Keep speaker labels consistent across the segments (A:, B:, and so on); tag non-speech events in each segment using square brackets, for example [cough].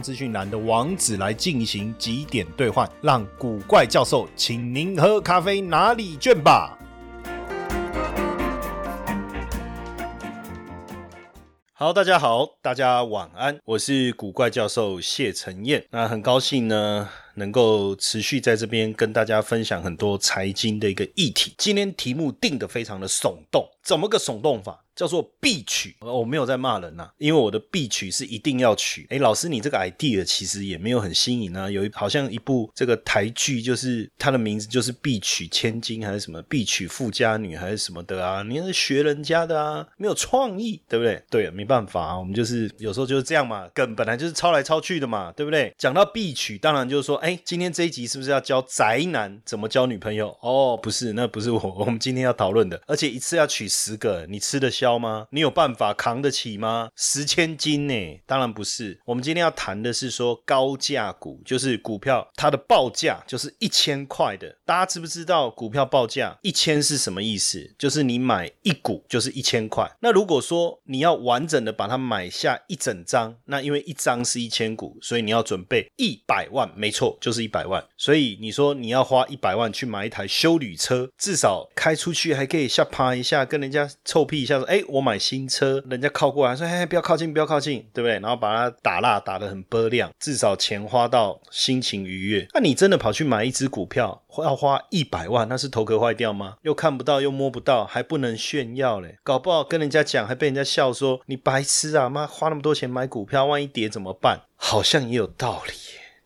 A: 资讯栏的网址来进行几点兑换，让古怪教授请您喝咖啡拿礼券吧。好，大家好，大家晚安，我是古怪教授谢承彦。那很高兴呢，能够持续在这边跟大家分享很多财经的一个议题。今天题目定的非常的耸动，怎么个耸动法？叫做必取，我没有在骂人呐，因为我的必取是一定要取。哎，老师，你这个 idea 其实也没有很新颖啊。有一好像一部这个台剧，就是它的名字就是必取千金还是什么必取富家女还是什么的啊？你是学人家的啊，没有创意，对不对？对，没办法啊，我们就是有时候就是这样嘛，梗本来就是抄来抄去的嘛，对不对？讲到必取，当然就是说，哎，今天这一集是不是要教宅男怎么交女朋友？哦，不是，那不是我我们今天要讨论的，而且一次要娶十个，你吃得消？吗？你有办法扛得起吗？十千斤呢？当然不是。我们今天要谈的是说高价股，就是股票它的报价就是一千块的。大家知不知道股票报价一千是什么意思？就是你买一股就是一千块。那如果说你要完整的把它买下一整张，那因为一张是一千股，所以你要准备一百万。没错，就是一百万。所以你说你要花一百万去买一台修旅车，至少开出去还可以下趴一下，跟人家臭屁一下说，哎。我买新车，人家靠过来说：“嘿，不要靠近，不要靠近，对不对？”然后把它打蜡打得很波亮，至少钱花到心情愉悦。那你真的跑去买一只股票，要花一百万，那是头壳坏掉吗？又看不到，又摸不到，还不能炫耀嘞，搞不好跟人家讲，还被人家笑说：“你白痴啊！妈，花那么多钱买股票，万一跌怎么办？”好像也有道理，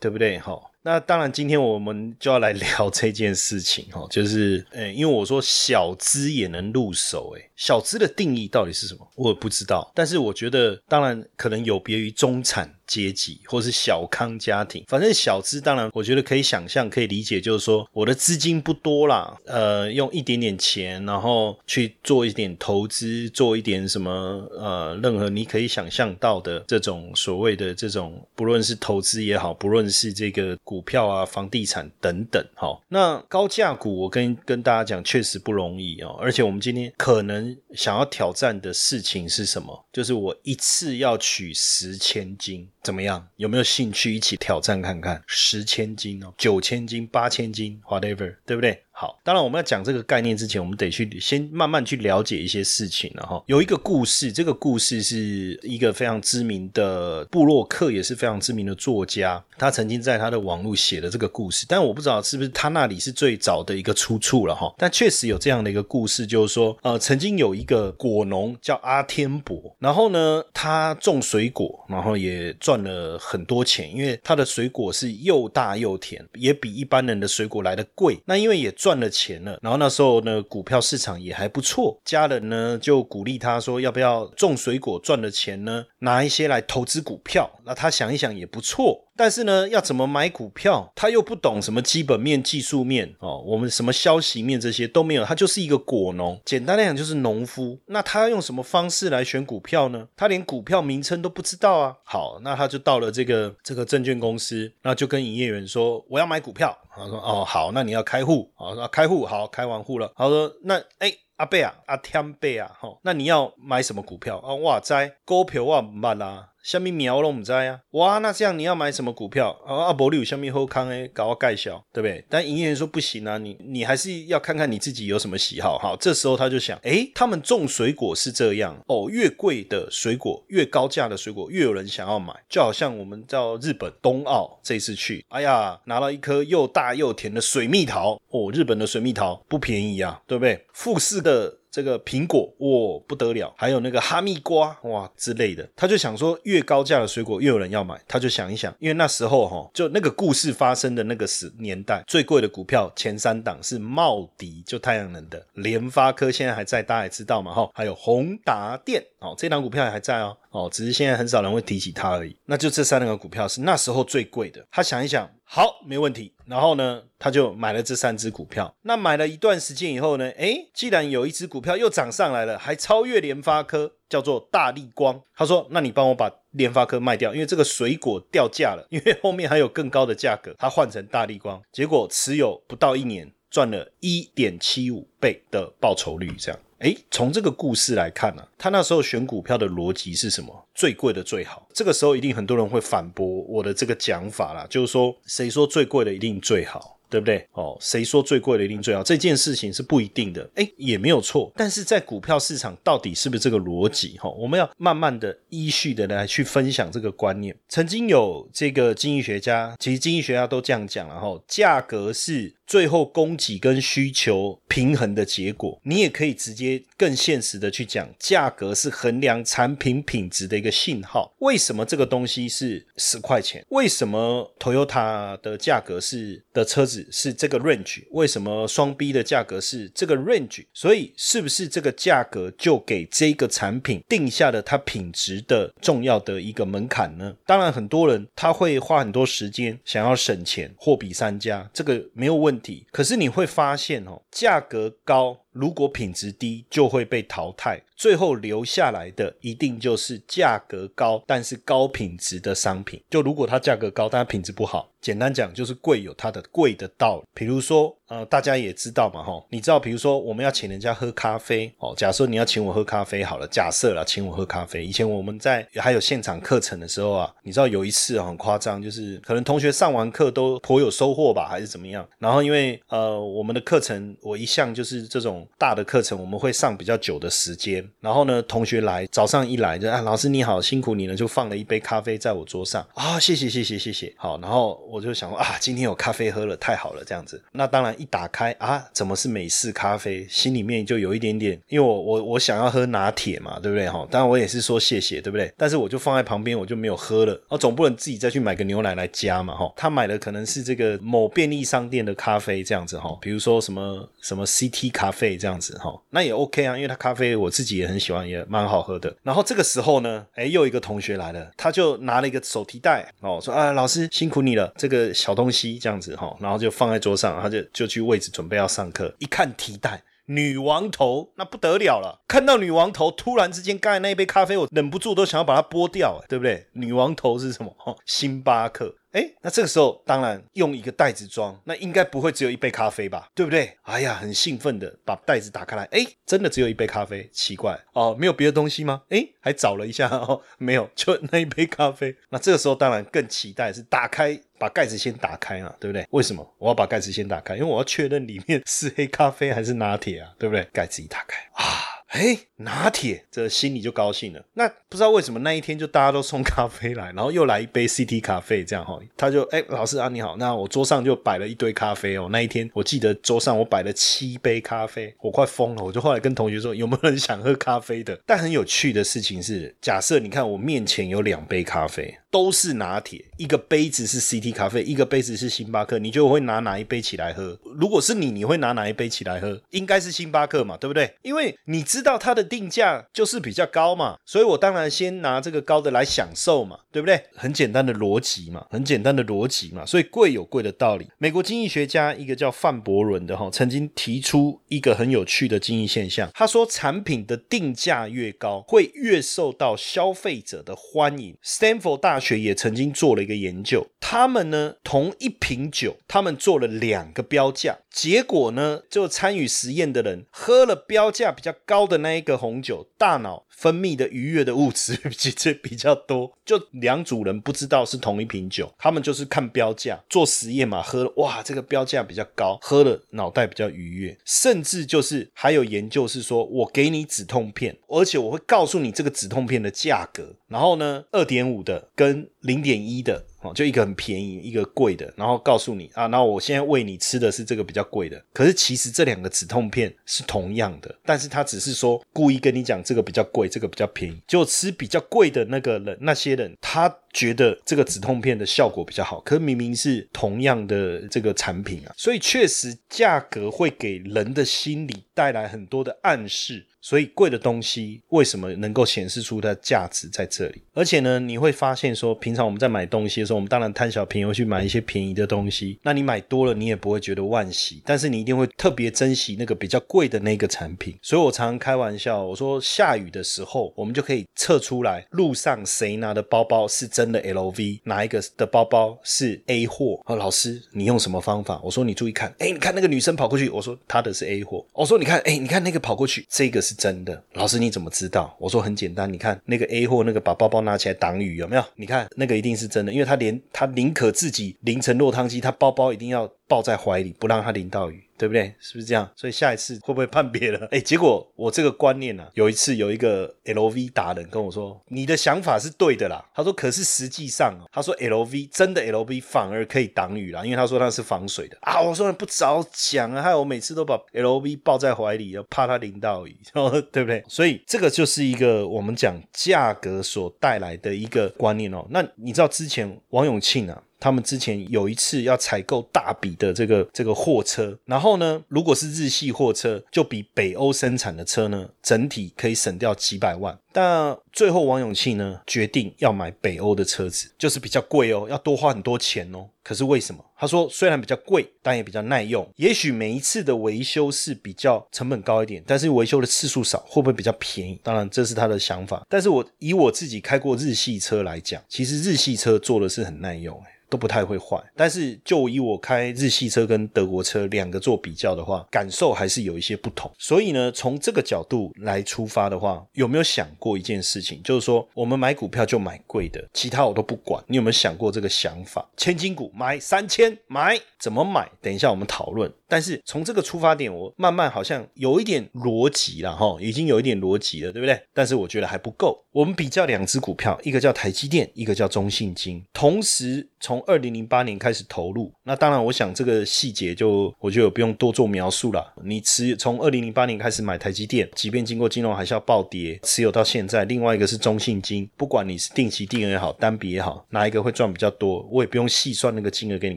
A: 对不对？哈。那当然，今天我们就要来聊这件事情哈，就是，呃，因为我说小资也能入手，诶小资的定义到底是什么？我不知道，但是我觉得，当然可能有别于中产。阶级或是小康家庭，反正小资当然，我觉得可以想象、可以理解，就是说我的资金不多啦，呃，用一点点钱，然后去做一点投资，做一点什么，呃，任何你可以想象到的这种所谓的这种，不论是投资也好，不论是这个股票啊、房地产等等，哈，那高价股我跟跟大家讲，确实不容易哦，而且我们今天可能想要挑战的事情是什么？就是我一次要取十千金。怎么样？有没有兴趣一起挑战看看？十千金哦，九千金、八千金，whatever，对不对？好，当然我们要讲这个概念之前，我们得去先慢慢去了解一些事情了哈。有一个故事，这个故事是一个非常知名的布洛克，也是非常知名的作家，他曾经在他的网络写的这个故事，但我不知道是不是他那里是最早的一个出处了哈。但确实有这样的一个故事，就是说，呃，曾经有一个果农叫阿天伯，然后呢，他种水果，然后也赚了很多钱，因为他的水果是又大又甜，也比一般人的水果来的贵。那因为也赚了钱了，然后那时候呢，股票市场也还不错，家人呢就鼓励他说，要不要种水果赚了钱呢，拿一些来投资股票。那他想一想也不错。但是呢，要怎么买股票？他又不懂什么基本面、技术面哦，我们什么消息面这些都没有，他就是一个果农，简单来讲就是农夫。那他要用什么方式来选股票呢？他连股票名称都不知道啊。好，那他就到了这个这个证券公司，那就跟营业员说：“我要买股票。”他说：“哦，好，那你要开户。”好，说开户，好，开完户了。他说：“那哎，阿贝啊，阿天贝啊，哈，那你要买什么股票啊？哇塞，股票我唔捌啦。”下面苗都唔知啊，哇，那这样你要买什么股票啊？阿伯你有下面后康诶，搞个盖小，对不对？但营业员说不行啊，你你还是要看看你自己有什么喜好。好，这时候他就想，诶，他们种水果是这样哦，越贵的水果，越高价的水果，越有人想要买。就好像我们到日本冬奥这次去，哎呀，拿了一颗又大又甜的水蜜桃哦，日本的水蜜桃不便宜啊，对不对？富士的。这个苹果哇不得了，还有那个哈密瓜哇之类的，他就想说越高价的水果越有人要买，他就想一想，因为那时候哈就那个故事发生的那个时年代，最贵的股票前三档是茂迪，就太阳能的，联发科现在还在，大家也知道嘛哈，还有宏达电哦，这档股票还在哦哦，只是现在很少人会提起它而已。那就这三个股票是那时候最贵的，他想一想。好，没问题。然后呢，他就买了这三只股票。那买了一段时间以后呢，诶，既然有一只股票又涨上来了，还超越联发科，叫做大力光。他说：“那你帮我把联发科卖掉，因为这个水果掉价了，[laughs] 因为后面还有更高的价格，他换成大力光。结果持有不到一年，赚了一点七五倍的报酬率，这样。”哎，从这个故事来看呢，他那时候选股票的逻辑是什么？最贵的最好。这个时候一定很多人会反驳我的这个讲法啦，就是说，谁说最贵的一定最好？对不对？哦，谁说最贵的一定最好？这件事情是不一定的，哎，也没有错。但是在股票市场到底是不是这个逻辑？哈，我们要慢慢的依序的来去分享这个观念。曾经有这个经济学家，其实经济学家都这样讲了哈，价格是最后供给跟需求平衡的结果。你也可以直接更现实的去讲，价格是衡量产品品质的一个信号。为什么这个东西是十块钱？为什么 Toyota 的价格是的车子？是这个 range，为什么双 B 的价格是这个 range？所以是不是这个价格就给这个产品定下了它品质的重要的一个门槛呢？当然，很多人他会花很多时间想要省钱，货比三家，这个没有问题。可是你会发现哦，价格高。如果品质低，就会被淘汰，最后留下来的一定就是价格高但是高品质的商品。就如果它价格高，但它品质不好，简单讲就是贵有它的贵的道理。比如说，呃，大家也知道嘛，哈，你知道，比如说我们要请人家喝咖啡，哦，假设你要请我喝咖啡好了，假设啦，请我喝咖啡。以前我们在还有现场课程的时候啊，你知道有一次很夸张，就是可能同学上完课都颇有收获吧，还是怎么样？然后因为呃，我们的课程我一向就是这种。大的课程我们会上比较久的时间，然后呢，同学来早上一来就啊，老师你好，辛苦你了，就放了一杯咖啡在我桌上啊，谢谢谢谢谢谢，好，然后我就想啊，今天有咖啡喝了，太好了，这样子。那当然一打开啊，怎么是美式咖啡？心里面就有一点点，因为我我我想要喝拿铁嘛，对不对哈？当然我也是说谢谢，对不对？但是我就放在旁边，我就没有喝了，哦，总不能自己再去买个牛奶来加嘛哈。他买的可能是这个某便利商店的咖啡这样子哈，比如说什么什么 CT 咖啡。这样子哈，那也 OK 啊，因为他咖啡我自己也很喜欢，也蛮好喝的。然后这个时候呢，哎，又一个同学来了，他就拿了一个手提袋哦，说啊，老师辛苦你了，这个小东西这样子哈，然后就放在桌上，他就就就去位置准备要上课。一看提袋，女王头，那不得了了。看到女王头，突然之间刚才那一杯咖啡，我忍不住都想要把它剥掉，对不对？女王头是什么？星巴克。哎，那这个时候当然用一个袋子装，那应该不会只有一杯咖啡吧？对不对？哎呀，很兴奋的把袋子打开来，哎，真的只有一杯咖啡，奇怪哦，没有别的东西吗？哎，还找了一下哦，没有，就那一杯咖啡。那这个时候当然更期待是打开，把盖子先打开嘛，对不对？为什么我要把盖子先打开？因为我要确认里面 [laughs] 是黑咖啡还是拿铁啊，对不对？盖子一打开啊。哎，拿铁，这心里就高兴了。[laughs] 那不知道为什么那一天就大家都送咖啡来，然后又来一杯 CT 咖啡，这样哈，他就哎，老师啊你好，那我桌上就摆了一堆咖啡哦。那一天我记得桌上我摆了七杯咖啡，我快疯了。我就后来跟同学说，有没有人想喝咖啡的？但很有趣的事情是，假设你看我面前有两杯咖啡。都是拿铁，一个杯子是 CT 咖啡，一个杯子是星巴克。你觉得我会拿哪一杯起来喝？如果是你，你会拿哪一杯起来喝？应该是星巴克嘛，对不对？因为你知道它的定价就是比较高嘛，所以我当然先拿这个高的来享受嘛，对不对？很简单的逻辑嘛，很简单的逻辑嘛，所以贵有贵的道理。美国经济学家一个叫范伯伦的哈，曾经提出一个很有趣的经济现象，他说产品的定价越高，会越受到消费者的欢迎。Stanford 大学也曾经做了一个研究，他们呢同一瓶酒，他们做了两个标价，结果呢就参与实验的人喝了标价比较高的那一个红酒，大脑。分泌的愉悦的物质 [laughs] 其实比较多，就两组人不知道是同一瓶酒，他们就是看标价做实验嘛，喝了哇这个标价比较高，喝了脑袋比较愉悦，甚至就是还有研究是说我给你止痛片，而且我会告诉你这个止痛片的价格，然后呢二点五的跟零点一的哦，就一个很便宜，一个贵的，然后告诉你啊，那我现在喂你吃的是这个比较贵的。可是其实这两个止痛片是同样的，但是他只是说故意跟你讲这个比较贵，这个比较便宜。就吃比较贵的那个人，那些人他觉得这个止痛片的效果比较好，可明明是同样的这个产品啊，所以确实价格会给人的心理带来很多的暗示。所以贵的东西为什么能够显示出它的价值在这里？而且呢，你会发现说，平常我们在买东西的时候，我们当然贪小便宜，会去买一些便宜的东西。那你买多了，你也不会觉得万喜，但是你一定会特别珍惜那个比较贵的那个产品。所以我常常开玩笑，我说下雨的时候，我们就可以测出来路上谁拿的包包是真的 LV，哪一个的包包是 A 货。哦，老师，你用什么方法？我说你注意看，哎，你看那个女生跑过去，我说她的是 A 货。我说你看，哎，你看那个跑过去，这个是。真的，老师你怎么知道？我说很简单，你看那个 A 货那个把包包拿起来挡雨有没有？你看那个一定是真的，因为他连他宁可自己淋成落汤鸡，他包包一定要。抱在怀里，不让他淋到雨，对不对？是不是这样？所以下一次会不会判别了？哎，结果我这个观念呢，有一次有一个 LV 达人跟我说：“你的想法是对的啦。”他说：“可是实际上，他说 LV 真的 LV 反而可以挡雨啦，因为他说那是防水的啊。”我说：“不早讲啊！”害我每次都把 LV 抱在怀里，怕它淋到雨，[laughs] 对不对？所以这个就是一个我们讲价格所带来的一个观念哦。那你知道之前王永庆啊？他们之前有一次要采购大笔的这个这个货车，然后呢，如果是日系货车，就比北欧生产的车呢，整体可以省掉几百万。但最后王永庆呢，决定要买北欧的车子，就是比较贵哦，要多花很多钱哦。可是为什么？他说虽然比较贵，但也比较耐用。也许每一次的维修是比较成本高一点，但是维修的次数少，会不会比较便宜？当然这是他的想法。但是我以我自己开过日系车来讲，其实日系车做的是很耐用，都不太会坏，但是就以我开日系车跟德国车两个做比较的话，感受还是有一些不同。所以呢，从这个角度来出发的话，有没有想过一件事情，就是说我们买股票就买贵的，其他我都不管。你有没有想过这个想法？千金股买三千买，怎么买？等一下我们讨论。但是从这个出发点，我慢慢好像有一点逻辑了哈，已经有一点逻辑了，对不对？但是我觉得还不够。我们比较两只股票，一个叫台积电，一个叫中信金，同时从二零零八年开始投入。那当然，我想这个细节就我就不用多做描述了。你持从二零零八年开始买台积电，即便经过金融海啸暴跌，持有到现在。另外一个是中信金，不管你是定期定额也好，单笔也好，哪一个会赚比较多，我也不用细算那个金额给你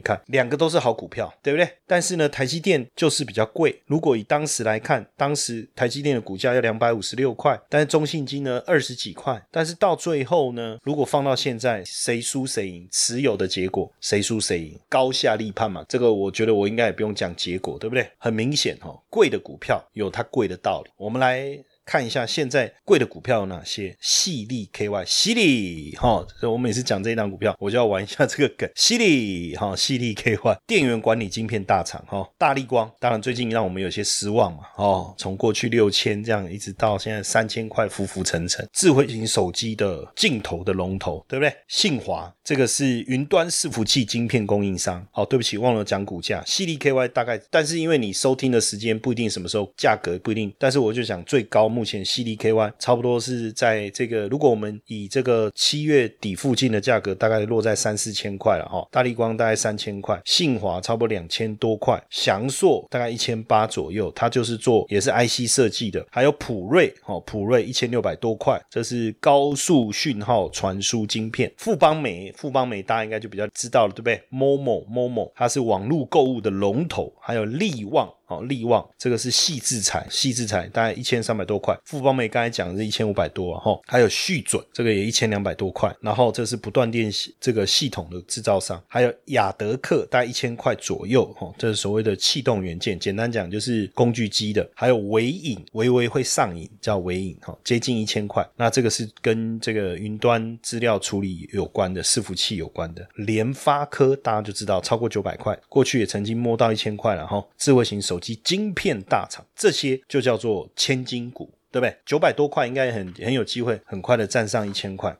A: 看，两个都是好股票，对不对？但是呢，台积电。就是比较贵。如果以当时来看，当时台积电的股价要两百五十六块，但是中信金呢二十几块。但是到最后呢，如果放到现在，谁输谁赢？持有的结果谁输谁赢？高下立判嘛。这个我觉得我应该也不用讲结果，对不对？很明显哈，贵的股票有它贵的道理。我们来。看一下现在贵的股票有哪些？犀利 KY，犀利哈，我每次讲这一档股票，我就要玩一下这个梗。[laughs] 犀利哈，犀利 KY，电源管理晶片大厂哈，大力光，当然最近让我们有些失望嘛，哦，从过去六千这样一直到现在三千块，浮浮沉沉。智慧型手机的镜头的龙头，对不对？信华这个是云端伺服器晶片供应商。好，对不起，忘了讲股价。犀利 KY 大概，但是因为你收听的时间不一定什么时候，价格不一定，但是我就讲最高。目前 CDKY 差不多是在这个，如果我们以这个七月底附近的价格，大概落在三四千块了哈。大力光大概三千块，信华差不多两千多块，翔硕大概一千八左右，它就是做也是 IC 设计的。还有普瑞哦，普瑞一千六百多块，这是高速讯号传输晶片。富邦美，富邦美大家应该就比较知道了，对不对？Momo Momo 它是网络购物的龙头，还有利旺。哦，利旺这个是细制材，细制材大概一千三百多块。富邦美刚才讲的是一千五百多啊，哈，还有续准这个也一千两百多块。然后这是不断电这个系统的制造商，还有雅德克大概一千块左右，哈，这是所谓的气动元件，简单讲就是工具机的。还有微影，微微会上瘾，叫微影，哈，接近一千块。那这个是跟这个云端资料处理有关的伺服器有关的。联发科大家就知道超过九百块，过去也曾经摸到一千块了，哈，智慧型手。手机晶片大厂，这些就叫做千金股，对不对？九百多块应该很很有机会，很快的站上一千块。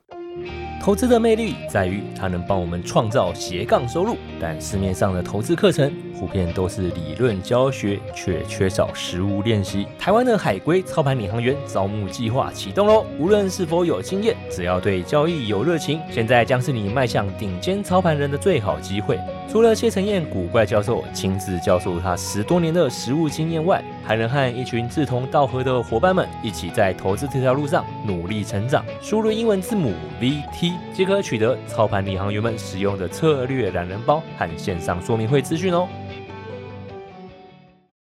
B: 投资的魅力在于它能帮我们创造斜杠收入，但市面上的投资课程普遍都是理论教学，却缺少实物练习。台湾的海归操盘领航员招募计划启动喽！无论是否有经验，只要对交易有热情，现在将是你迈向顶尖操盘人的最好机会。除了谢承彦古怪教授亲自教授他十多年的实务经验外，还能和一群志同道合的伙伴们一起在投资这条路上努力成长。输入英文字母 VT 即可取得操盘领航员们使用的策略懒人包和线上说明会资讯哦。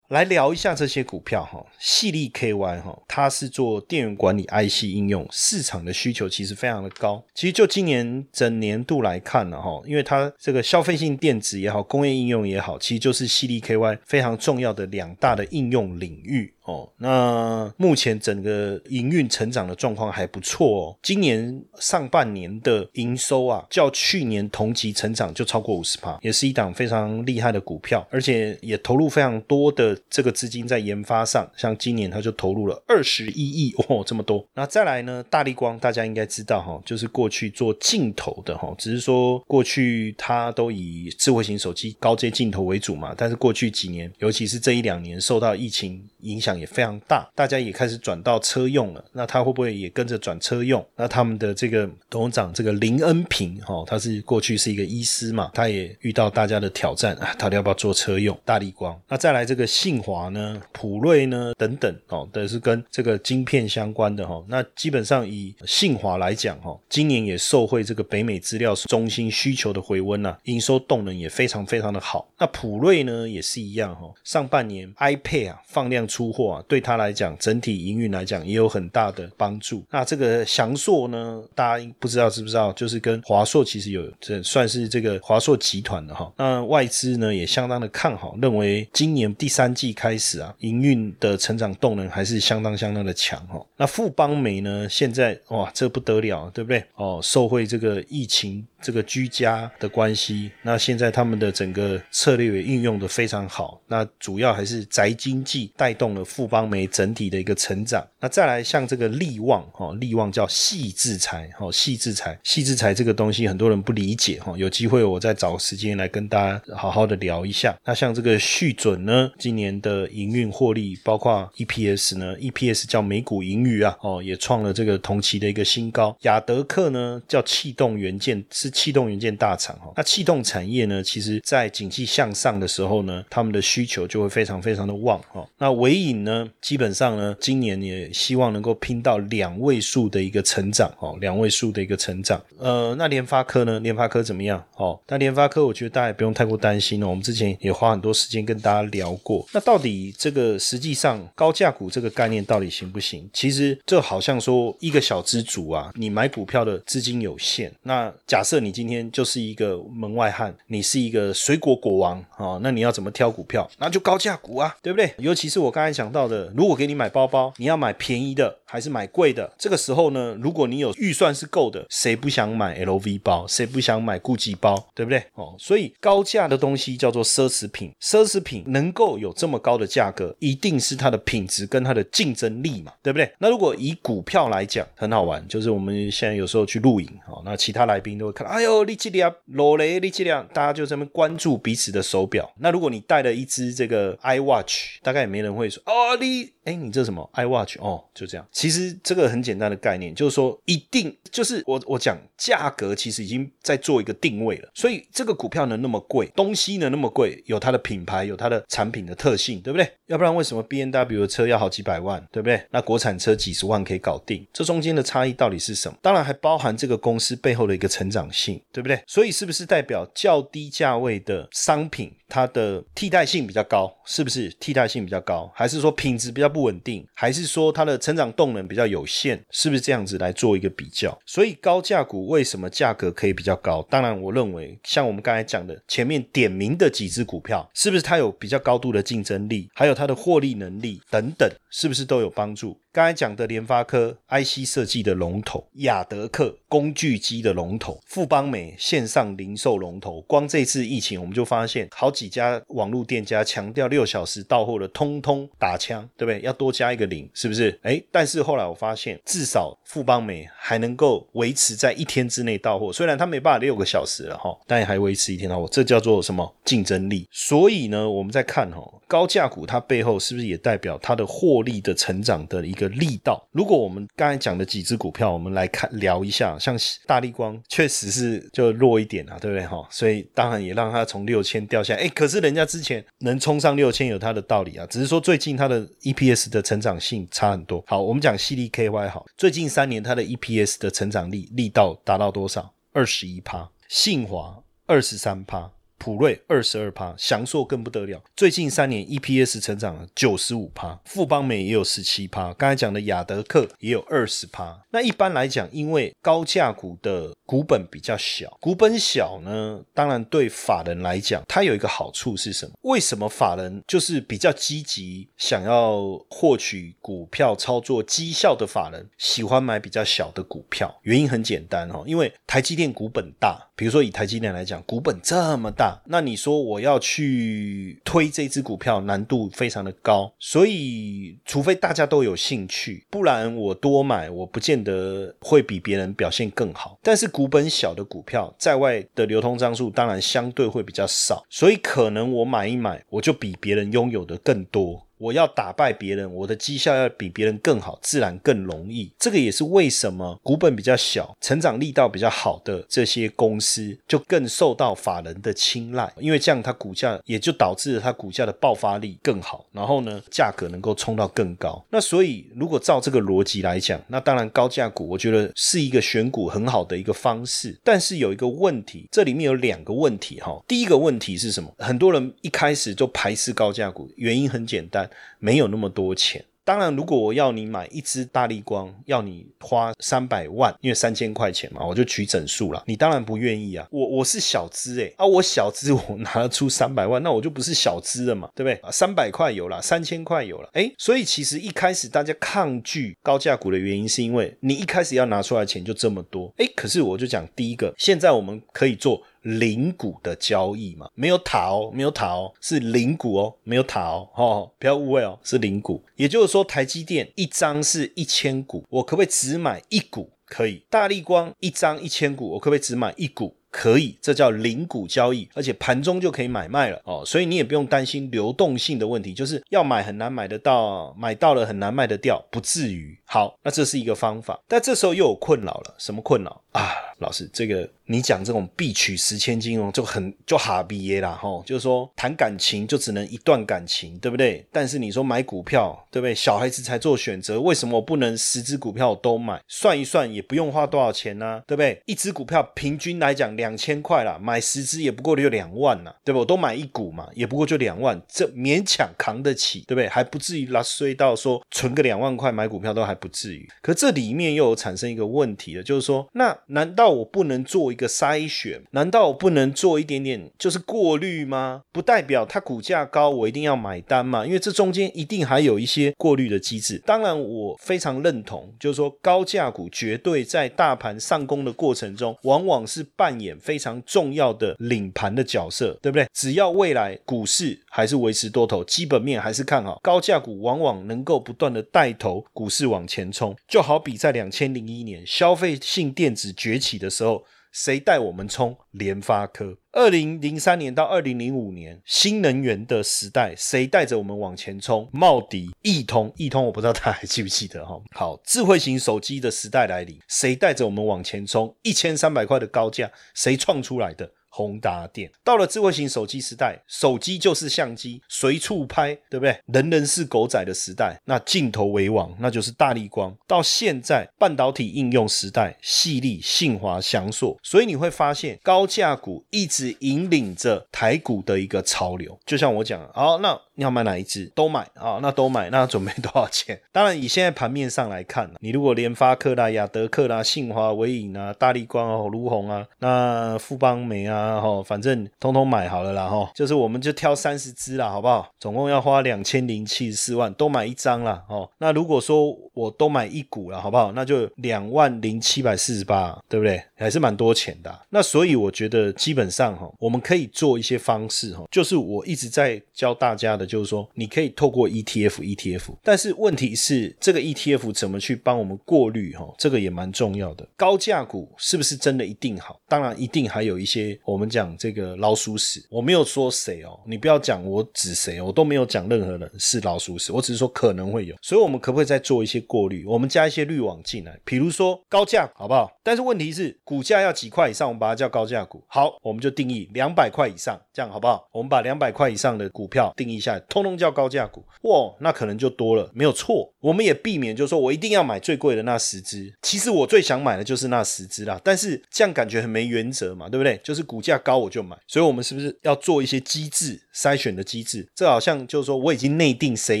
A: 来聊一下这些股票哈，细粒 KY 哈，它是做电源管理 IC 应用，市场的需求其实非常的高。其实就今年整年度来看呢哈，因为它这个消费性电子也好，工业应用也好，其实就是细粒 KY 非常重要的两大的应用领域。哦，那目前整个营运成长的状况还不错哦。今年上半年的营收啊，较去年同期成长就超过五十趴，也是一档非常厉害的股票，而且也投入非常多的这个资金在研发上。像今年它就投入了二十一亿哦，这么多。那再来呢，大力光大家应该知道哈，就是过去做镜头的哈，只是说过去它都以智慧型手机高阶镜头为主嘛，但是过去几年，尤其是这一两年，受到疫情影响。也非常大，大家也开始转到车用了。那他会不会也跟着转车用？那他们的这个董事长这个林恩平哈，他是过去是一个医师嘛，他也遇到大家的挑战啊，到底要不要做车用？大力光，那再来这个信华呢、普瑞呢等等哦，都是跟这个晶片相关的哈。那基本上以信华来讲哈，今年也受惠这个北美资料中心需求的回温呐，营收动能也非常非常的好。那普瑞呢也是一样哈，上半年 iPad 啊放量出货啊。对他来讲，整体营运来讲也有很大的帮助。那这个翔硕呢，大家不知道知不知道？就是跟华硕其实有这算是这个华硕集团的哈。那外资呢也相当的看好，认为今年第三季开始啊，营运的成长动能还是相当相当的强哈。那富邦美呢，现在哇，这不得了，对不对？哦，受惠这个疫情。这个居家的关系，那现在他们的整个策略也运用的非常好。那主要还是宅经济带动了富邦煤整体的一个成长。那再来像这个利旺哈，利旺叫细制裁哈，细制裁，细制裁这个东西很多人不理解哈。有机会我再找时间来跟大家好好的聊一下。那像这个续准呢，今年的营运获利，包括 EPS 呢，EPS 叫每股盈余啊，哦也创了这个同期的一个新高。雅德克呢叫气动元件是。气动元件大厂哈，那气动产业呢，其实在景气向上的时候呢，他们的需求就会非常非常的旺哈。那我伟影呢，基本上呢，今年也希望能够拼到两位数的一个成长哦，两位数的一个成长。呃，那联发科呢，联发科怎么样？哦，那联发科我觉得大家也不用太过担心哦。我们之前也花很多时间跟大家聊过，那到底这个实际上高价股这个概念到底行不行？其实这好像说一个小资主啊，你买股票的资金有限，那假设。你今天就是一个门外汉，你是一个水果果王啊，那你要怎么挑股票？那就高价股啊，对不对？尤其是我刚才讲到的，如果给你买包包，你要买便宜的还是买贵的？这个时候呢，如果你有预算是够的，谁不想买 LV 包？谁不想买 GUCCI 包？对不对？哦，所以高价的东西叫做奢侈品，奢侈品能够有这么高的价格，一定是它的品质跟它的竞争力嘛，对不对？那如果以股票来讲，很好玩，就是我们现在有时候去录影哦，那其他来宾都会看到。哎呦，力气量，罗雷力气量，大家就这么关注彼此的手表。那如果你带了一只这个 iWatch，大概也没人会说哦，你哎，你这什么 iWatch 哦，就这样。其实这个很简单的概念，就是说一定就是我我讲价格，其实已经在做一个定位了。所以这个股票能那么贵，东西能那么贵，有它的品牌，有它的产品的特性，对不对？要不然为什么 B N W 的车要好几百万，对不对？那国产车几十万可以搞定，这中间的差异到底是什么？当然还包含这个公司背后的一个成长性。对不对？所以是不是代表较低价位的商品，它的替代性比较高？是不是替代性比较高？还是说品质比较不稳定？还是说它的成长动能比较有限？是不是这样子来做一个比较？所以高价股为什么价格可以比较高？当然，我认为像我们刚才讲的前面点名的几只股票，是不是它有比较高度的竞争力，还有它的获利能力等等，是不是都有帮助？刚才讲的联发科 IC 设计的龙头，雅德克工具机的龙头，富邦美线上零售龙头。光这次疫情，我们就发现好几家网络店家强调六小时到货的，通通打枪，对不对？要多加一个零，是不是？哎，但是后来我发现，至少富邦美还能够维持在一天之内到货，虽然它没办法六个小时了哈，但还维持一天到货，这叫做什么竞争力？所以呢，我们在看哈高价股，它背后是不是也代表它的获力的成长的一个力道？如果我们刚才讲的几只股票，我们来看聊一下，像大力光确实是就弱一点啊，对不对哈？所以当然也让它从六千掉下来，哎，可是人家之前能冲上六千有它的道理啊，只是说最近它的 EPS 的成长性差很多。好，我们讲 C D K Y 好，最近三年它的 EPS 的成长力力道达到多少？二十一趴，信华二十三趴。普瑞二十二趴，翔硕更不得了，最近三年 EPS 成长了九十五趴，富邦美也有十七趴，刚才讲的雅德克也有二十趴。那一般来讲，因为高价股的股本比较小，股本小呢，当然对法人来讲，它有一个好处是什么？为什么法人就是比较积极想要获取股票操作绩效的法人，喜欢买比较小的股票？原因很简单哦，因为台积电股本大，比如说以台积电来讲，股本这么大。那你说我要去推这只股票，难度非常的高，所以除非大家都有兴趣，不然我多买，我不见得会比别人表现更好。但是股本小的股票，在外的流通张数当然相对会比较少，所以可能我买一买，我就比别人拥有的更多。我要打败别人，我的绩效要比别人更好，自然更容易。这个也是为什么股本比较小、成长力道比较好的这些公司，就更受到法人的青睐。因为这样，它股价也就导致了它股价的爆发力更好，然后呢，价格能够冲到更高。那所以，如果照这个逻辑来讲，那当然高价股，我觉得是一个选股很好的一个方式。但是有一个问题，这里面有两个问题哈。第一个问题是什么？很多人一开始就排斥高价股，原因很简单。没有那么多钱。当然，如果我要你买一支大力光，要你花三百万，因为三千块钱嘛，我就取整数了。你当然不愿意啊。我我是小资诶，啊，我小资，我拿得出三百万，那我就不是小资了嘛，对不对？三百块有了，三千块有了，哎，所以其实一开始大家抗拒高价股的原因，是因为你一开始要拿出来钱就这么多，哎，可是我就讲第一个，现在我们可以做。零股的交易嘛，没有塔哦，没有塔哦，是零股哦，没有塔哦，哦，不要误会哦，是零股。也就是说，台积电一张是一千股，我可不可以只买一股？可以。大力光一张一千股，我可不可以只买一股？可以，这叫零股交易，而且盘中就可以买卖了哦，所以你也不用担心流动性的问题，就是要买很难买得到，买到了很难卖得掉，不至于。好，那这是一个方法，但这时候又有困扰了，什么困扰啊？老师，这个你讲这种必取十千金哦，就很就哈毕业啦哈，就是说谈感情就只能一段感情，对不对？但是你说买股票，对不对？小孩子才做选择，为什么我不能十只股票都买？算一算也不用花多少钱呢，对不对？一只股票平均来讲两千块啦，买十只也不过就两万呐，对不？我都买一股嘛，也不过就两万，这勉强扛得起，对不对？还不至于拉衰到说存个两万块买股票都还不至于。可这里面又有产生一个问题了，就是说，那难道？我不能做一个筛选？难道我不能做一点点就是过滤吗？不代表它股价高，我一定要买单嘛？因为这中间一定还有一些过滤的机制。当然，我非常认同，就是说高价股绝对在大盘上攻的过程中，往往是扮演非常重要的领盘的角色，对不对？只要未来股市还是维持多头，基本面还是看好，高价股往往能够不断的带头股市往前冲。就好比在两千零一年消费性电子崛起。的时候，谁带我们冲？联发科。二零零三年到二零零五年，新能源的时代，谁带着我们往前冲？茂迪、易通、易通，我不知道大家还记不记得哈？好，智慧型手机的时代来临，谁带着我们往前冲？一千三百块的高价，谁创出来的？宏达电到了智慧型手机时代，手机就是相机，随处拍，对不对？人人是狗仔的时代，那镜头为王，那就是大力光。到现在半导体应用时代，细粒、信华、翔硕，所以你会发现高价股一直引领着台股的一个潮流。就像我讲，好，那你要买哪一只？都买啊，那都买，那准备多少钱？[laughs] 当然以现在盘面上来看，你如果联发科啦、亚德克啦、信华、伟影啊、大力光啊、卢红啊，那富邦美啊，哈，反正通通买好了啦，哈，就是我们就挑三十只啦，好不好？总共要花两千零七十四万，都买一张啦，哦，那如果说我都买一股了，好不好？那就两万零七百四十八，对不对？还是蛮多钱的。那所以我觉得基本上哈，我们可以做一些方式哈，就是我一直在教大家的，就是说你可以透过 ETF，ETF，但是问题是这个 ETF 怎么去帮我们过滤哈？这个也蛮重要的。高价股是不是真的一定好？当然一定还有一些我们讲这个老鼠屎，我没有说谁哦，你不要讲我指谁哦，我都没有讲任何人是老鼠屎，我只是说可能会有。所以我们可不可以再做一些过滤？我们加一些滤网进来，比如说高价，好不好？但是问题是股价要几块以上，我们把它叫高价股。好，我们就定义两百块以上，这样好不好？我们把两百块以上的股票定义下通通叫高价股。哇，那可能就多了，没有错。我们也避免就是说我一定要买最贵的那十只，其实我最想买的就是那十只啦。但是这样感觉很没原则嘛，对不对？就是股价高我就买，所以我们是不是要做一些机制筛选的机制？这好像就是说我已经内定谁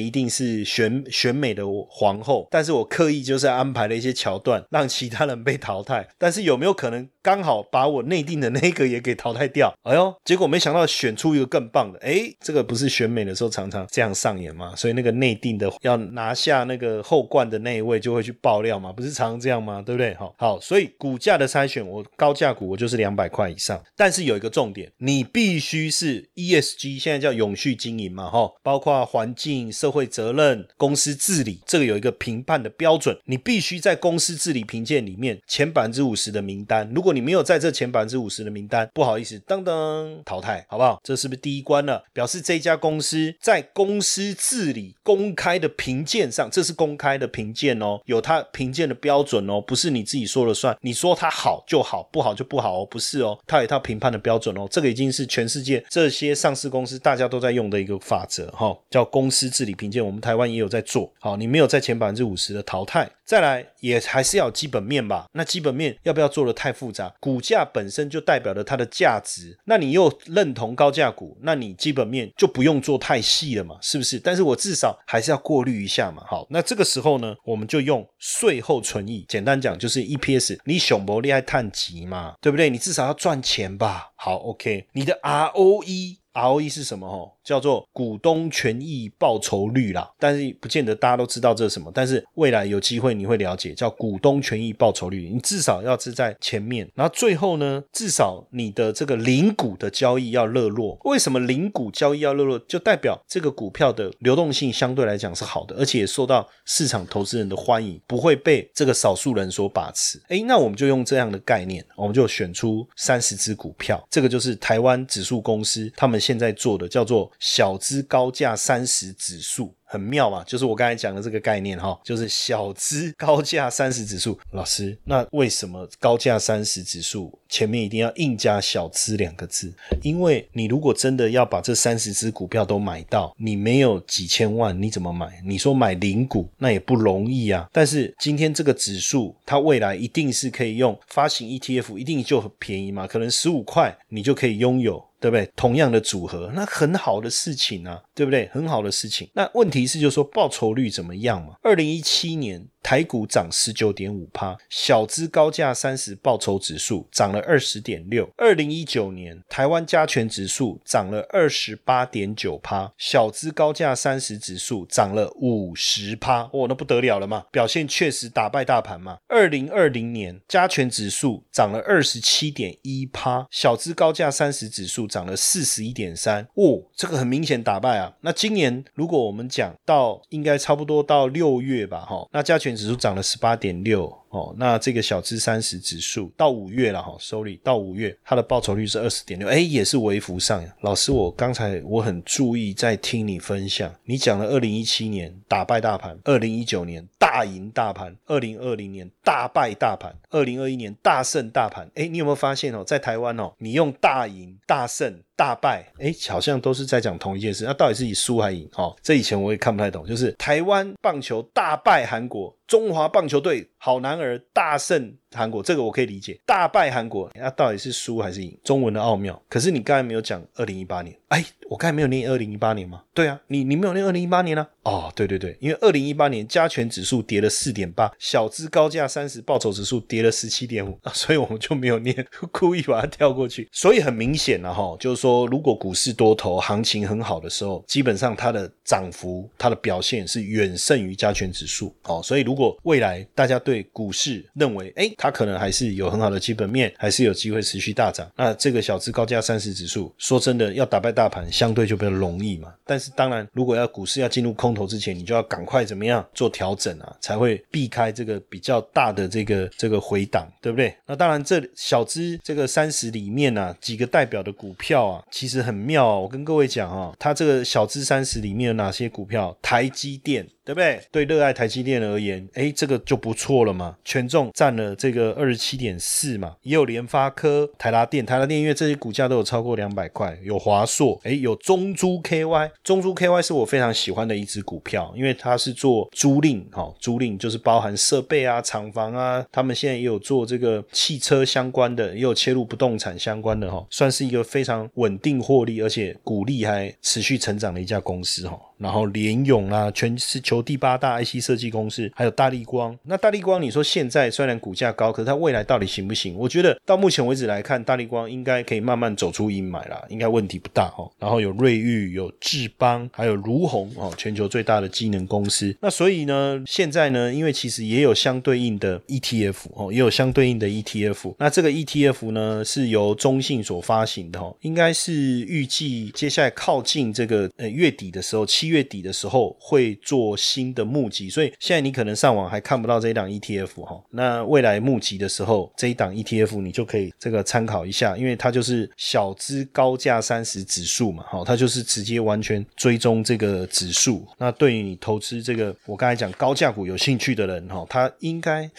A: 一定是选选美的皇后，但是我刻意就是安排了一些桥段让其他人被淘汰。但是有没有可能刚好把我内定的那个也给淘汰掉？哎呦，结果没想到选出一个更棒的。哎，这个不是选美的时候常常这样上演嘛？所以那个内定的要拿下那个后冠的那一位就会去爆料嘛，不是常常这样吗？对不对？好，好，所以股价的筛选，我高价股我就是两百块以上。但是有一个重点，你必须是 ESG，现在叫永续经营嘛，哈，包括环境、社会责任、公司治理，这个有一个评判的标准，你必须在公司治理评鉴里面前百分之五十的名单。如果你没有在这前百分之五十的名单，不好意思，噔噔淘汰，好不好？这是不是第一关了？表示这家公司在公司治理公开的评鉴上，这是公开的评鉴哦，有它评鉴的标准哦，不是你自己说了算，你说它好就好，不好就不好哦，不是哦，它有一套评判的标准哦，这个已经是全世界这些上市公司大家都在用的一个法则哈，叫公司治理评鉴，我们台湾也有在做，好，你没有在前百分之五十的淘汰。再来也还是要基本面吧，那基本面要不要做的太复杂？股价本身就代表了它的价值，那你又认同高价股，那你基本面就不用做太细了嘛，是不是？但是我至少还是要过滤一下嘛。好，那这个时候呢，我们就用税后存益，简单讲就是 EPS，你熊博利害探级嘛，对不对？你至少要赚钱吧。好，OK，你的 ROE。ROE 是什么？吼，叫做股东权益报酬率啦。但是不见得大家都知道这是什么。但是未来有机会你会了解，叫股东权益报酬率。你至少要是在前面。然后最后呢，至少你的这个零股的交易要热络。为什么零股交易要热络？就代表这个股票的流动性相对来讲是好的，而且受到市场投资人的欢迎，不会被这个少数人所把持。哎，那我们就用这样的概念，我们就选出三十只股票。这个就是台湾指数公司他们。现在做的叫做小资高价三十指数。很妙嘛，就是我刚才讲的这个概念哈，就是小资高价三十指数。老师，那为什么高价三十指数前面一定要硬加小资两个字？因为你如果真的要把这三十只股票都买到，你没有几千万，你怎么买？你说买零股那也不容易啊。但是今天这个指数，它未来一定是可以用发行 ETF，一定就很便宜嘛，可能十五块你就可以拥有，对不对？同样的组合，那很好的事情啊，对不对？很好的事情。那问题。提示就是说报酬率怎么样嘛？二零一七年。台股涨十九点五趴，小资高价三十报酬指数涨了二十点六。二零一九年台湾加权指数涨了二十八点九趴，小资高价三十指数涨了五十趴，哦，那不得了了嘛，表现确实打败大盘嘛。二零二零年加权指数涨了二十七点一趴，小资高价三十指数涨了四十一点三，哦，这个很明显打败啊。那今年如果我们讲到应该差不多到六月吧，哈，那加权。指数涨了十八点六哦，那这个小资三十指数到五月了哈，sorry，到五月它的报酬率是二十点六，哎，也是微幅上。老师，我刚才我很注意在听你分享，你讲了二零一七年打败大盘，二零一九年大赢大盘，二零二零年大败大盘，二零二一年大胜大盘。哎，你有没有发现哦，在台湾哦，你用大赢大胜。大败，哎，好像都是在讲同一件事。那到底是以输还赢？哦，这以前我也看不太懂。就是台湾棒球大败韩国，中华棒球队好男儿大胜韩国，这个我可以理解。大败韩国，那到底是输还是赢？中文的奥妙。可是你刚才没有讲二零一八年，哎，我刚才没有念二零一八年吗？对啊，你你没有念二零一八年啊？哦，对对对，因为二零一八年加权指数跌了四点八，小资高价三十报酬指数跌了十七点五啊，所以我们就没有念，[laughs] 故意把它跳过去。所以很明显了哈，就是说，如果股市多头行情很好的时候，基本上它的涨幅、它的表现是远胜于加权指数哦。所以如果未来大家对股市认为，哎，它它可能还是有很好的基本面，还是有机会持续大涨，那这个小资高价三十指数，说真的要打败大盘，相对就比较容易嘛。但是当然，如果要股市要进入空头之前，你就要赶快怎么样做调整啊，才会避开这个比较大的这个这个回档，对不对？那当然，这小资这个三十里面呢，几个代表的股票啊，其实很妙啊。我跟各位讲啊，它这个小资三十里面有哪些股票？台积电。对不对？对热爱台积电而言，哎，这个就不错了嘛。权重占了这个二十七点四嘛，也有联发科、台达电、台达电，因为这些股价都有超过两百块。有华硕，哎，有中珠 KY，中珠 KY 是我非常喜欢的一只股票，因为它是做租赁，哈，租赁就是包含设备啊、厂房啊。他们现在也有做这个汽车相关的，也有切入不动产相关的，哈，算是一个非常稳定获利，而且股利还持续成长的一家公司，哈。然后联勇啊，全是求第八大 IC 设计公司，还有大力光。那大力光，你说现在虽然股价高，可是它未来到底行不行？我觉得到目前为止来看，大力光应该可以慢慢走出阴霾啦，应该问题不大哈。然后有瑞昱、有智邦，还有如虹哦，全球最大的机能公司。那所以呢，现在呢，因为其实也有相对应的 ETF 哦，也有相对应的 ETF。那这个 ETF 呢，是由中信所发行的哦，应该是预计接下来靠近这个呃月底的时候七。月底的时候会做新的募集，所以现在你可能上网还看不到这一档 ETF 哈。那未来募集的时候，这一档 ETF 你就可以这个参考一下，因为它就是小资高价三十指数嘛，好，它就是直接完全追踪这个指数。那对于你投资这个我刚才讲高价股有兴趣的人哈，他应该。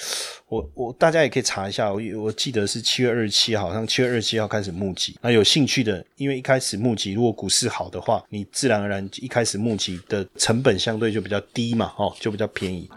A: 我我大家也可以查一下，我我记得是七月二十七，好像七月二十七号开始募集。那有兴趣的，因为一开始募集，如果股市好的话，你自然而然一开始募集的成本相对就比较低嘛，哦，就比较便宜。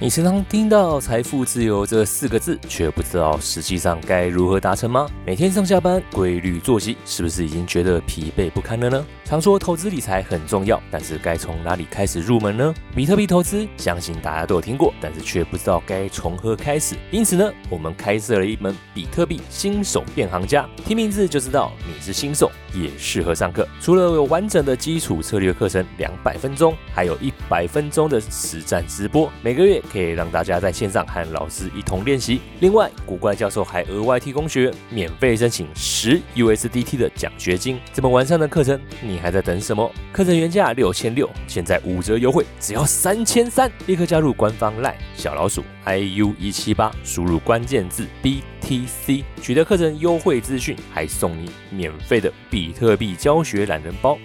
B: 你时常听到“财富自由”这四个字，却不知道实际上该如何达成吗？每天上下班规律作息，是不是已经觉得疲惫不堪了呢？常说投资理财很重要，但是该从哪里开始入门呢？比特币投资，相信大家都有听过，但是却不知道该从何开始。因此呢，我们开设了一门比特币新手变行家，听名字就知道你是新手。也适合上课。除了有完整的基础策略课程两百分钟，还有一百分钟的实战直播，每个月可以让大家在线上和老师一同练习。另外，古怪教授还额外提供学员免费申请十 USDT 的奖学金。这么完善的课程，你还在等什么？课程原价六千六，现在五折优惠，只要三千三！立刻加入官方 LINE 小老鼠 IU 一七八，输入关键字 B。T C 取得课程优惠资讯，还送你免费的比特币教学懒人包。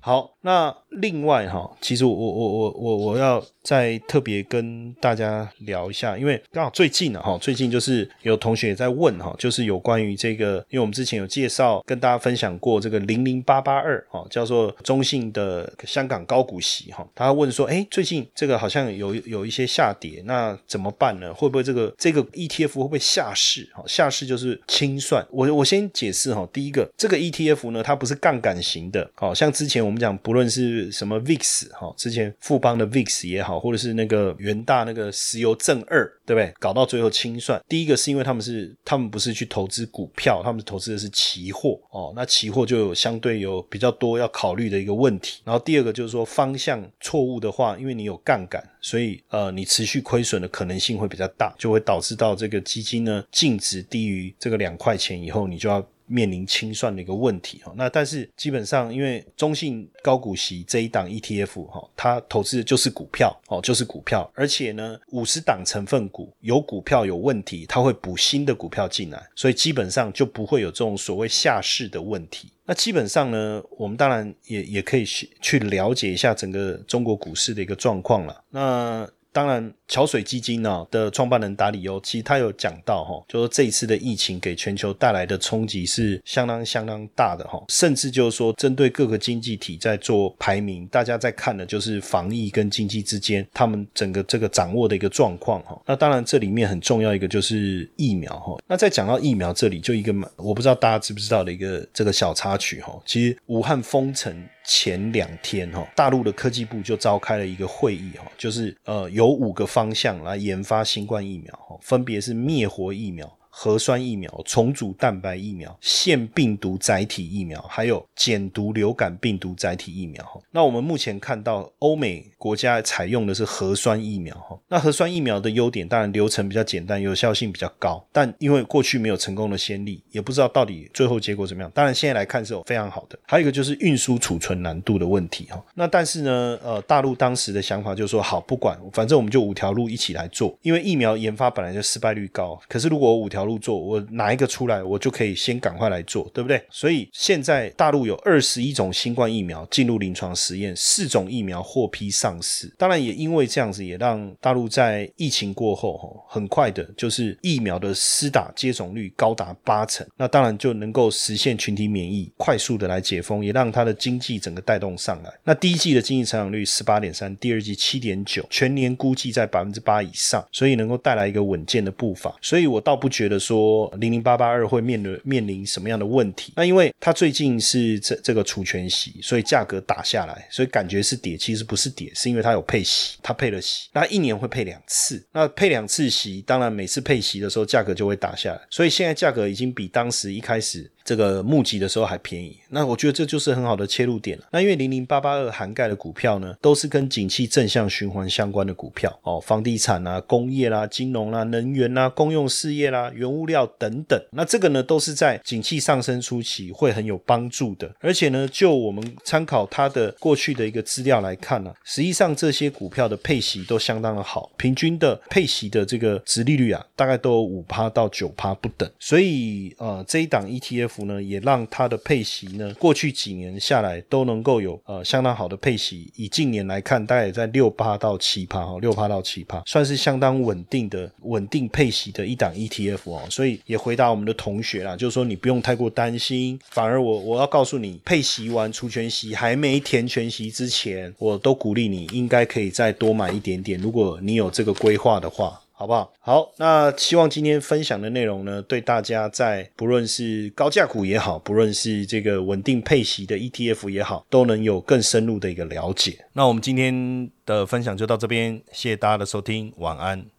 A: 好，那另外哈，其实我我我我我要。再特别跟大家聊一下，因为刚好最近啊，哈，最近就是有同学也在问哈，就是有关于这个，因为我们之前有介绍跟大家分享过这个零零八八二哈，叫做中信的香港高股息哈，他问说，哎，最近这个好像有有一些下跌，那怎么办呢？会不会这个这个 ETF 会不会下市？哈，下市就是清算。我我先解释哈，第一个，这个 ETF 呢，它不是杠杆型的，好像之前我们讲，不论是什么 VIX 哈，之前富邦的 VIX 也好。或者是那个元大那个石油正二，对不对？搞到最后清算，第一个是因为他们是他们不是去投资股票，他们投资的是期货哦。那期货就有相对有比较多要考虑的一个问题。然后第二个就是说方向错误的话，因为你有杠杆，所以呃你持续亏损的可能性会比较大，就会导致到这个基金呢净值低于这个两块钱以后，你就要。面临清算的一个问题哈，那但是基本上因为中信高股息这一档 ETF 哈，它投资的就是股票哦，就是股票，而且呢五十档成分股有股票有问题，它会补新的股票进来，所以基本上就不会有这种所谓下市的问题。那基本上呢，我们当然也也可以去去了解一下整个中国股市的一个状况了。那当然，桥水基金呢的创办人达里欧，其实他有讲到哈，就说这一次的疫情给全球带来的冲击是相当相当大的哈，甚至就是说针对各个经济体在做排名，大家在看的就是防疫跟经济之间他们整个这个掌握的一个状况哈。那当然这里面很重要一个就是疫苗哈。那在讲到疫苗这里，就一个我不知道大家知不知道的一个这个小插曲哈，其实武汉封城。前两天哈，大陆的科技部就召开了一个会议哈，就是呃有五个方向来研发新冠疫苗，分别是灭活疫苗。核酸疫苗、重组蛋白疫苗、腺病毒载体疫苗，还有减毒流感病毒载体疫苗。那我们目前看到欧美国家采用的是核酸疫苗。哈，那核酸疫苗的优点当然流程比较简单，有效性比较高。但因为过去没有成功的先例，也不知道到底最后结果怎么样。当然现在来看是有非常好的。还有一个就是运输储存难度的问题。哈，那但是呢，呃，大陆当时的想法就是说，好，不管，反正我们就五条路一起来做。因为疫苗研发本来就失败率高，可是如果五条。路做，我拿一个出来，我就可以先赶快来做，对不对？所以现在大陆有二十一种新冠疫苗进入临床实验，四种疫苗获批上市。当然，也因为这样子，也让大陆在疫情过后，哈，很快的，就是疫苗的施打接种率高达八成，那当然就能够实现群体免疫，快速的来解封，也让它的经济整个带动上来。那第一季的经济成长率十八点三，第二季七点九，全年估计在百分之八以上，所以能够带来一个稳健的步伐。所以我倒不觉得。说零零八八二会面临面临什么样的问题？那因为它最近是这这个除权息，所以价格打下来，所以感觉是跌，其实不是跌，是因为它有配息，它配了息，那一年会配两次，那配两次息，当然每次配息的时候价格就会打下来，所以现在价格已经比当时一开始。这个募集的时候还便宜，那我觉得这就是很好的切入点了。那因为零零八八二涵盖的股票呢，都是跟景气正向循环相关的股票哦，房地产啊、工业啦、金融啦、能源啦、公用事业啦、原物料等等。那这个呢，都是在景气上升初期会很有帮助的。而且呢，就我们参考它的过去的一个资料来看呢，实际上这些股票的配息都相当的好，平均的配息的这个值利率啊，大概都有五趴到九趴不等。所以呃，这一档 ETF。服呢，也让它的配息呢，过去几年下来都能够有呃相当好的配息。以近年来看，大概也在六趴到七趴哈，六趴到七趴，算是相当稳定的稳定配息的一档 ETF 哦。所以也回答我们的同学啦，就是说你不用太过担心，反而我我要告诉你，配息完除全息还没填全息之前，我都鼓励你应该可以再多买一点点，如果你有这个规划的话。好不好？好，那希望今天分享的内容呢，对大家在不论是高价股也好，不论是这个稳定配息的 ETF 也好，都能有更深入的一个了解。那我们今天的分享就到这边，谢谢大家的收听，晚安。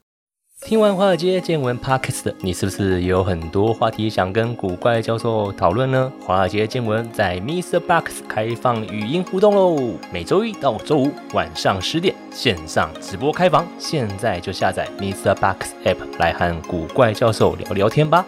B: 听完华尔街见闻 Podcast 你，是不是也有很多话题想跟古怪教授讨论呢？华尔街见闻在 Mr. Box 开放语音互动喽，每周一到周五晚上十点线上直播开房，现在就下载 Mr. Box App 来和古怪教授聊聊天吧。